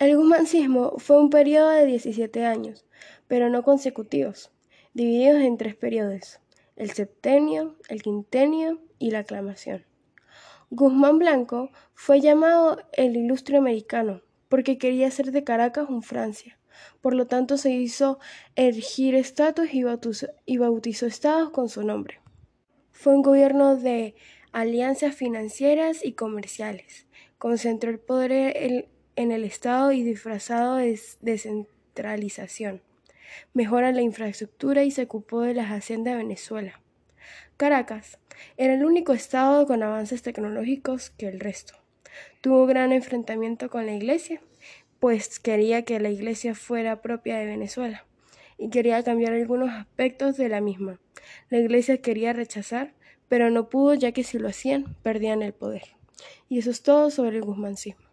El guzmancismo fue un periodo de 17 años, pero no consecutivos, divididos en tres periodos, el septenio, el quintenio y la aclamación. Guzmán Blanco fue llamado el ilustre americano porque quería hacer de Caracas un Francia. Por lo tanto, se hizo erigir estatuas y bautizó, y bautizó estados con su nombre. Fue un gobierno de alianzas financieras y comerciales. Concentró el poder en en el Estado y disfrazado de descentralización. Mejora la infraestructura y se ocupó de las haciendas de Venezuela. Caracas era el único estado con avances tecnológicos que el resto. Tuvo gran enfrentamiento con la iglesia, pues quería que la iglesia fuera propia de Venezuela y quería cambiar algunos aspectos de la misma. La iglesia quería rechazar, pero no pudo ya que si lo hacían perdían el poder. Y eso es todo sobre el.